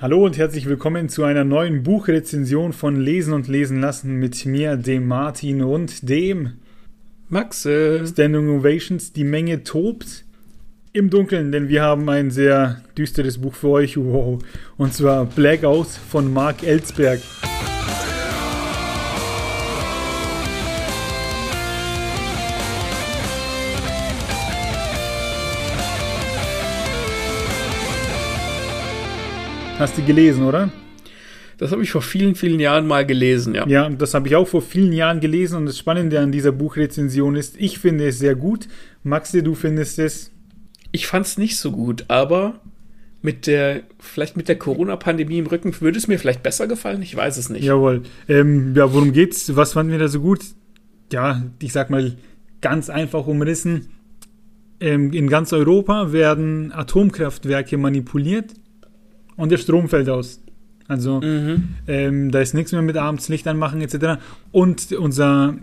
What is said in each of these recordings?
Hallo und herzlich willkommen zu einer neuen Buchrezension von Lesen und Lesen lassen mit mir, dem Martin und dem Maxe. Standing Ovations. Die Menge tobt im Dunkeln, denn wir haben ein sehr düsteres Buch für euch. Wow. Und zwar Blackout von Mark Ellsberg. Hast du gelesen, oder? Das habe ich vor vielen, vielen Jahren mal gelesen, ja. Ja, das habe ich auch vor vielen Jahren gelesen und das Spannende an dieser Buchrezension ist, ich finde es sehr gut. Maxi, du findest es? Ich fand es nicht so gut, aber mit der, vielleicht mit der Corona-Pandemie im Rücken würde es mir vielleicht besser gefallen, ich weiß es nicht. Jawohl. Ähm, ja, worum geht's? Was fanden wir da so gut? Ja, ich sag mal ganz einfach umrissen. Ähm, in ganz Europa werden Atomkraftwerke manipuliert und der Strom fällt aus. Also mhm. ähm, da ist nichts mehr mit abends Licht anmachen etc. Und unser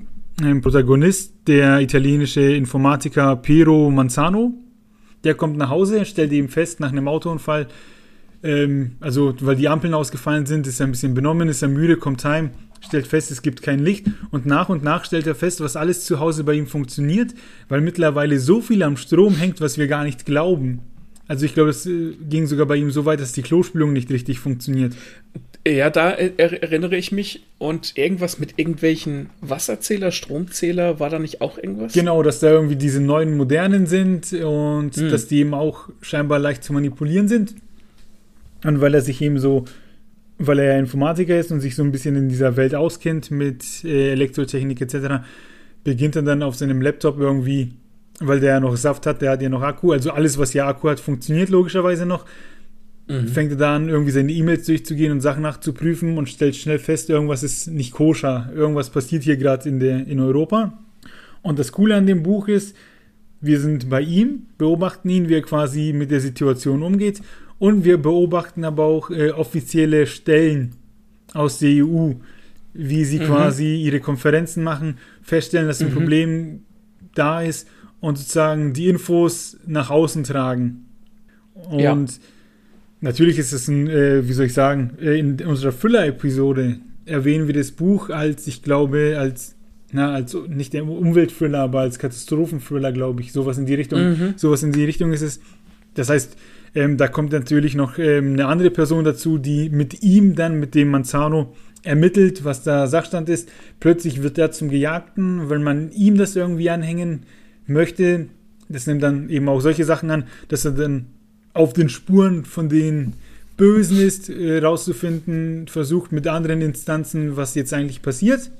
ähm, Protagonist, der italienische Informatiker Piero Manzano, der kommt nach Hause, stellt eben fest nach einem Autounfall, ähm, also weil die Ampeln ausgefallen sind, ist er ein bisschen benommen, ist er müde, kommt heim, stellt fest, es gibt kein Licht und nach und nach stellt er fest, was alles zu Hause bei ihm funktioniert, weil mittlerweile so viel am Strom hängt, was wir gar nicht glauben. Also ich glaube, es äh, ging sogar bei ihm so weit, dass die Klospülung nicht richtig funktioniert. Ja, da erinnere ich mich. Und irgendwas mit irgendwelchen Wasserzähler, Stromzähler, war da nicht auch irgendwas? Genau, dass da irgendwie diese neuen modernen sind und hm. dass die eben auch scheinbar leicht zu manipulieren sind. Und weil er sich eben so, weil er ja Informatiker ist und sich so ein bisschen in dieser Welt auskennt mit äh, Elektrotechnik etc., beginnt er dann auf seinem Laptop irgendwie weil der ja noch Saft hat, der hat ja noch Akku. Also alles, was ja Akku hat, funktioniert logischerweise noch. Mhm. Fängt er da an, irgendwie seine E-Mails durchzugehen und Sachen nachzuprüfen und stellt schnell fest, irgendwas ist nicht koscher. Irgendwas passiert hier gerade in, in Europa. Und das Coole an dem Buch ist, wir sind bei ihm, beobachten ihn, wie er quasi mit der Situation umgeht. Und wir beobachten aber auch äh, offizielle Stellen aus der EU, wie sie mhm. quasi ihre Konferenzen machen, feststellen, dass ein mhm. Problem da ist und sozusagen die Infos nach außen tragen. Und ja. natürlich ist es ein, äh, wie soll ich sagen, äh, in unserer Thriller-Episode erwähnen wir das Buch als, ich glaube, als, na, als nicht der Umweltthriller, aber als Katastrophenthriller, glaube ich. Sowas in die Richtung. Mhm. Sowas in die Richtung ist es. Das heißt, ähm, da kommt natürlich noch ähm, eine andere Person dazu, die mit ihm dann, mit dem Manzano, ermittelt, was da Sachstand ist. Plötzlich wird er zum Gejagten, weil man ihm das irgendwie anhängen möchte, das nimmt dann eben auch solche Sachen an, dass er dann auf den Spuren von den Bösen ist, äh, rauszufinden, versucht mit anderen Instanzen, was jetzt eigentlich passiert.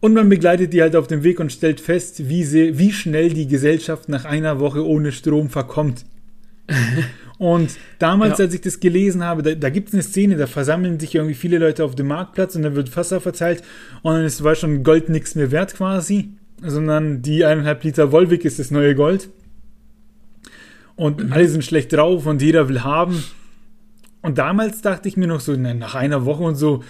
Und man begleitet die halt auf dem Weg und stellt fest, wie, sie, wie schnell die Gesellschaft nach einer Woche ohne Strom verkommt. und damals, ja. als ich das gelesen habe, da, da gibt es eine Szene, da versammeln sich irgendwie viele Leute auf dem Marktplatz und dann wird Wasser verteilt und dann ist, war schon Gold nichts mehr wert quasi sondern die eineinhalb Liter Volvic ist das neue Gold. Und mhm. alle sind schlecht drauf und jeder will haben. Und damals dachte ich mir noch so, na, nach einer Woche und so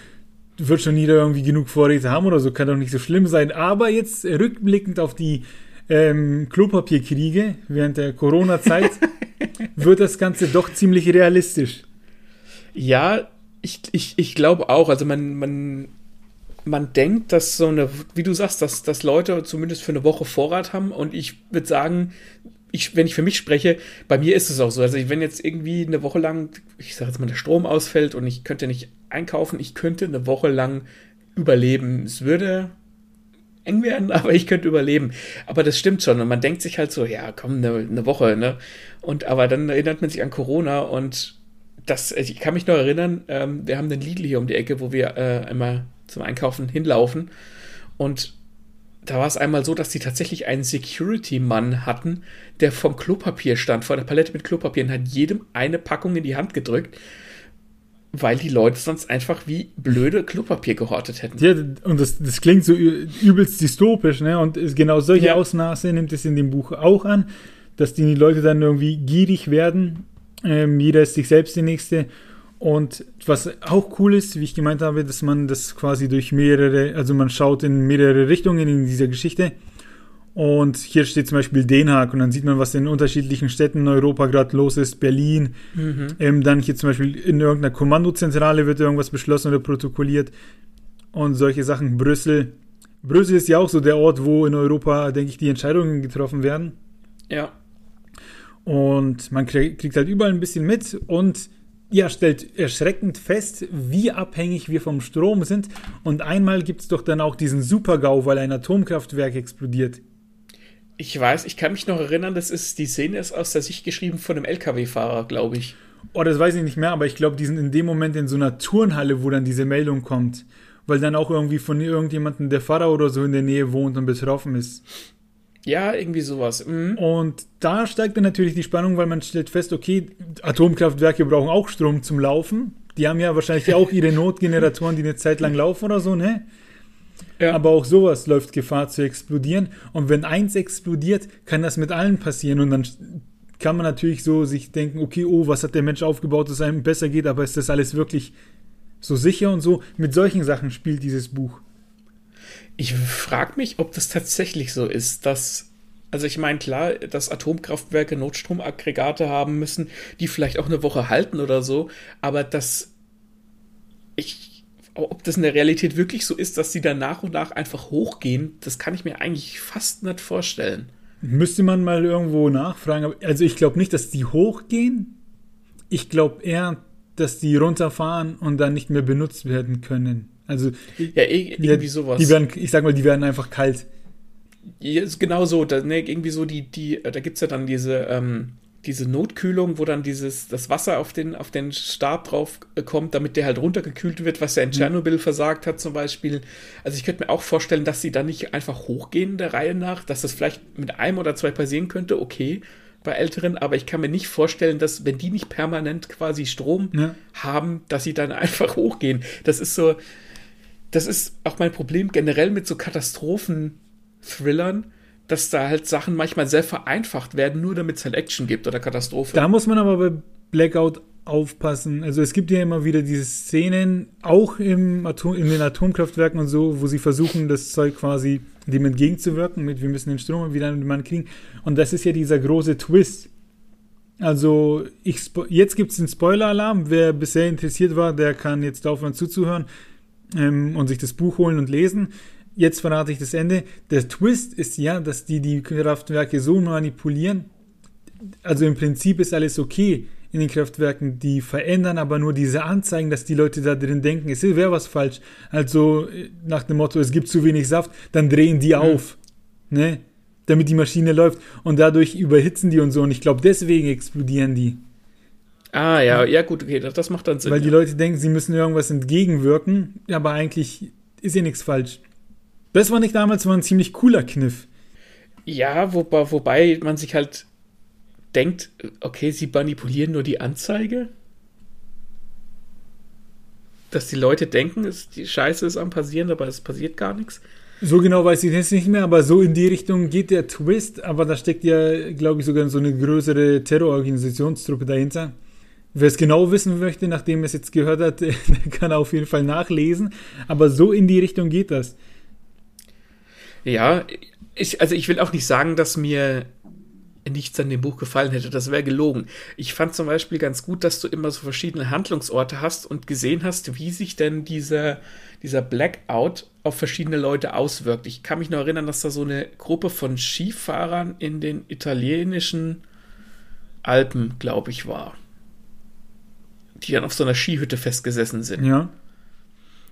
wird schon jeder irgendwie genug Vorräte haben oder so, kann doch nicht so schlimm sein. Aber jetzt rückblickend auf die ähm, Klopapierkriege während der Corona-Zeit wird das Ganze doch ziemlich realistisch. Ja, ich, ich, ich glaube auch. Also man, man man denkt, dass so eine, wie du sagst, dass, dass Leute zumindest für eine Woche Vorrat haben und ich würde sagen, ich, wenn ich für mich spreche, bei mir ist es auch so. Also wenn jetzt irgendwie eine Woche lang, ich sage jetzt mal, der Strom ausfällt und ich könnte nicht einkaufen, ich könnte eine Woche lang überleben. Es würde eng werden, aber ich könnte überleben. Aber das stimmt schon. Und man denkt sich halt so, ja, komm, eine, eine Woche, ne? Und aber dann erinnert man sich an Corona und das, ich kann mich noch erinnern, ähm, wir haben den Lidl hier um die Ecke, wo wir äh, immer zum Einkaufen hinlaufen. Und da war es einmal so, dass die tatsächlich einen Security-Mann hatten, der vom Klopapier stand, vor der Palette mit Klopapier und hat jedem eine Packung in die Hand gedrückt, weil die Leute sonst einfach wie blöde Klopapier gehortet hätten. Ja, und das, das klingt so übelst dystopisch, ne? Und genau solche ja. Ausmaße nimmt es in dem Buch auch an, dass die Leute dann irgendwie gierig werden. Ähm, jeder ist sich selbst die Nächste und was auch cool ist, wie ich gemeint habe, dass man das quasi durch mehrere, also man schaut in mehrere Richtungen in dieser Geschichte. Und hier steht zum Beispiel Den Haag und dann sieht man, was in unterschiedlichen Städten in Europa gerade los ist. Berlin. Mhm. Ähm, dann hier zum Beispiel in irgendeiner Kommandozentrale wird irgendwas beschlossen oder protokolliert. Und solche Sachen. Brüssel. Brüssel ist ja auch so der Ort, wo in Europa, denke ich, die Entscheidungen getroffen werden. Ja. Und man kriegt halt überall ein bisschen mit und ja, stellt erschreckend fest, wie abhängig wir vom Strom sind. Und einmal gibt es doch dann auch diesen Supergau, weil ein Atomkraftwerk explodiert. Ich weiß, ich kann mich noch erinnern, das ist, die Szene ist aus der Sicht geschrieben von einem LKW-Fahrer, glaube ich. Oh, das weiß ich nicht mehr, aber ich glaube, die sind in dem Moment in so einer Turnhalle, wo dann diese Meldung kommt. Weil dann auch irgendwie von irgendjemandem der Pfarrer oder so in der Nähe wohnt und betroffen ist. Ja, irgendwie sowas. Mhm. Und da steigt dann natürlich die Spannung, weil man stellt fest, okay, Atomkraftwerke brauchen auch Strom zum Laufen. Die haben ja wahrscheinlich auch ihre Notgeneratoren, die eine Zeit lang laufen oder so, ne? Ja. Aber auch sowas läuft Gefahr zu explodieren. Und wenn eins explodiert, kann das mit allen passieren. Und dann kann man natürlich so sich denken, okay, oh, was hat der Mensch aufgebaut, dass es einem besser geht, aber ist das alles wirklich so sicher und so? Mit solchen Sachen spielt dieses Buch. Ich frage mich, ob das tatsächlich so ist, dass also ich meine, klar, dass Atomkraftwerke Notstromaggregate haben müssen, die vielleicht auch eine Woche halten oder so, aber dass ich ob das in der Realität wirklich so ist, dass sie dann nach und nach einfach hochgehen, das kann ich mir eigentlich fast nicht vorstellen. Müsste man mal irgendwo nachfragen. Also ich glaube nicht, dass die hochgehen. Ich glaube eher, dass die runterfahren und dann nicht mehr benutzt werden können. Also ja, irgendwie die, sowas. Die werden, ich sag mal, die werden einfach kalt. Ja, ist genau so. Da, ne, irgendwie so die, die, da gibt es ja dann diese, ähm, diese Notkühlung, wo dann dieses, das Wasser auf den, auf den Stab drauf äh, kommt, damit der halt runtergekühlt wird, was ja in mhm. Tschernobyl versagt hat zum Beispiel. Also ich könnte mir auch vorstellen, dass sie dann nicht einfach hochgehen der Reihe nach, dass das vielleicht mit einem oder zwei passieren könnte, okay, bei Älteren, aber ich kann mir nicht vorstellen, dass, wenn die nicht permanent quasi Strom ja. haben, dass sie dann einfach hochgehen. Das ist so, das ist auch mein Problem generell mit so Katastrophen-Thrillern dass da halt Sachen manchmal sehr vereinfacht werden, nur damit es halt Action gibt oder Katastrophe. Da muss man aber bei Blackout aufpassen. Also es gibt ja immer wieder diese Szenen, auch im Atom, in den Atomkraftwerken und so, wo sie versuchen, das Zeug quasi dem entgegenzuwirken, mit wir müssen den Strom wieder an den Mann kriegen. Und das ist ja dieser große Twist. Also ich jetzt gibt es den Spoiler-Alarm. Wer bisher interessiert war, der kann jetzt aufhören zuzuhören ähm, und sich das Buch holen und lesen jetzt verrate ich das Ende. Der Twist ist ja, dass die die Kraftwerke so manipulieren. Also im Prinzip ist alles okay in den Kraftwerken. Die verändern aber nur diese Anzeigen, dass die Leute da drin denken, es wäre was falsch. Also äh, nach dem Motto, es gibt zu wenig Saft, dann drehen die mhm. auf. Ne? Damit die Maschine läuft. Und dadurch überhitzen die und so. Und ich glaube, deswegen explodieren die. Ah, ja, ja, gut, okay, das, das macht dann Sinn. Weil die Leute denken, sie müssen irgendwas entgegenwirken, aber eigentlich ist ja nichts falsch. Das war nicht damals mal ein ziemlich cooler Kniff. Ja, wobei, wobei man sich halt denkt, okay, sie manipulieren nur die Anzeige. Dass die Leute denken, es, die Scheiße ist am passieren, aber es passiert gar nichts. So genau weiß ich jetzt nicht mehr, aber so in die Richtung geht der Twist, aber da steckt ja, glaube ich, sogar so eine größere Terrororganisationstruppe dahinter. Wer es genau wissen möchte, nachdem er es jetzt gehört hat, kann auf jeden Fall nachlesen. Aber so in die Richtung geht das. Ja, ich, also ich will auch nicht sagen, dass mir nichts an dem Buch gefallen hätte. Das wäre gelogen. Ich fand zum Beispiel ganz gut, dass du immer so verschiedene Handlungsorte hast und gesehen hast, wie sich denn dieser, dieser Blackout auf verschiedene Leute auswirkt. Ich kann mich noch erinnern, dass da so eine Gruppe von Skifahrern in den italienischen Alpen, glaube ich, war. Die dann auf so einer Skihütte festgesessen sind. Ja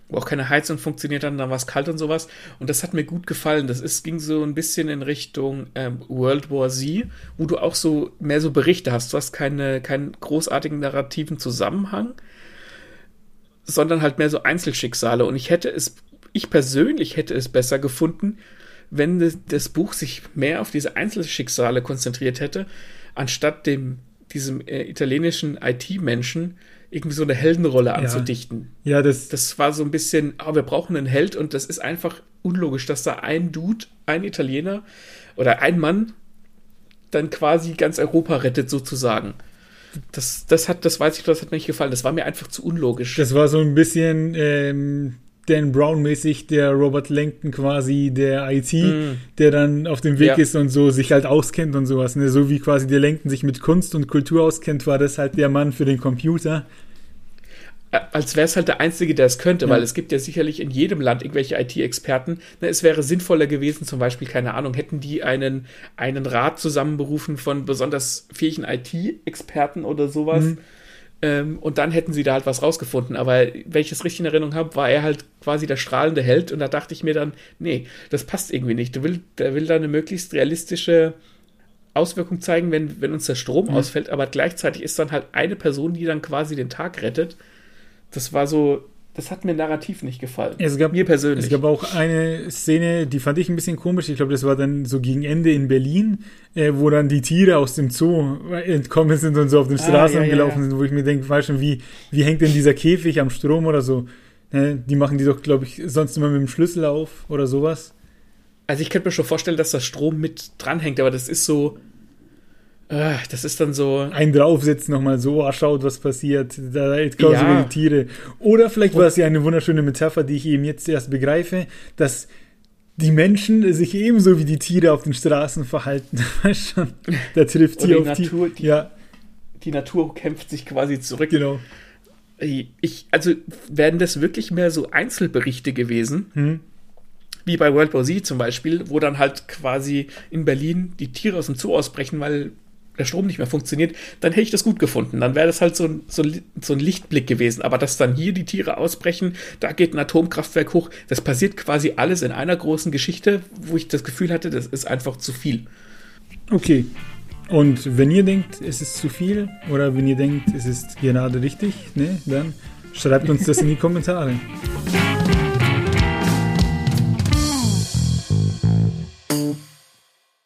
wo auch keine Heizung funktioniert hat, dann war es kalt und sowas. Und das hat mir gut gefallen. Das ist, ging so ein bisschen in Richtung ähm, World War Z, wo du auch so mehr so Berichte hast. Du hast keine, keinen großartigen narrativen Zusammenhang, sondern halt mehr so Einzelschicksale. Und ich hätte es, ich persönlich hätte es besser gefunden, wenn das, Buch sich mehr auf diese Einzelschicksale konzentriert hätte, anstatt dem, diesem äh, italienischen IT-Menschen, irgendwie so eine Heldenrolle anzudichten. Ja, das. Das war so ein bisschen, oh, wir brauchen einen Held und das ist einfach unlogisch, dass da ein Dude, ein Italiener oder ein Mann dann quasi ganz Europa rettet, sozusagen. Das, das hat, das weiß ich, das hat mir nicht gefallen. Das war mir einfach zu unlogisch. Das war so ein bisschen, ähm, Dan Brown-mäßig der Robert Langton quasi der IT, mm. der dann auf dem Weg ja. ist und so sich halt auskennt und sowas. Ne? So wie quasi der Langton sich mit Kunst und Kultur auskennt, war das halt der Mann für den Computer. Als wäre es halt der Einzige, der es könnte, ja. weil es gibt ja sicherlich in jedem Land irgendwelche IT-Experten. Ne, es wäre sinnvoller gewesen, zum Beispiel, keine Ahnung, hätten die einen, einen Rat zusammenberufen von besonders fähigen IT-Experten oder sowas. Mhm ähm, und dann hätten sie da halt was rausgefunden. Aber wenn ich es richtig in Erinnerung habe, war er halt quasi der strahlende Held. Und da dachte ich mir dann, nee, das passt irgendwie nicht. Du will, der will da eine möglichst realistische Auswirkung zeigen, wenn, wenn uns der Strom mhm. ausfällt. Aber gleichzeitig ist dann halt eine Person, die dann quasi den Tag rettet. Das war so, das hat mir narrativ nicht gefallen. Es gab, mir persönlich. Es gab auch eine Szene, die fand ich ein bisschen komisch. Ich glaube, das war dann so gegen Ende in Berlin, äh, wo dann die Tiere aus dem Zoo entkommen sind und so auf den ah, Straßen ah, ja, gelaufen ja. sind, wo ich mir denke, weißt du, wie, wie hängt denn dieser Käfig am Strom oder so? Ne? Die machen die doch, glaube ich, sonst immer mit dem Schlüssel auf oder sowas. Also ich könnte mir schon vorstellen, dass das Strom mit dranhängt, aber das ist so, das ist dann so. Ein draufsetzen nochmal so, oh, schaut, was passiert. Da kommen ja. die Tiere. Oder vielleicht war es ja eine wunderschöne Metapher, die ich eben jetzt erst begreife, dass die Menschen sich ebenso wie die Tiere auf den Straßen verhalten. Weißt schon? Da trifft sie auf Natur, die, ja. die Natur kämpft sich quasi zurück. Genau. Ich, also werden das wirklich mehr so Einzelberichte gewesen? Hm wie bei World War Z zum Beispiel, wo dann halt quasi in Berlin die Tiere aus dem Zoo ausbrechen, weil der Strom nicht mehr funktioniert, dann hätte ich das gut gefunden. Dann wäre das halt so ein, so, ein, so ein Lichtblick gewesen. Aber dass dann hier die Tiere ausbrechen, da geht ein Atomkraftwerk hoch, das passiert quasi alles in einer großen Geschichte, wo ich das Gefühl hatte, das ist einfach zu viel. Okay. Und wenn ihr denkt, es ist zu viel, oder wenn ihr denkt, es ist gerade richtig, ne, dann schreibt uns das in die Kommentare.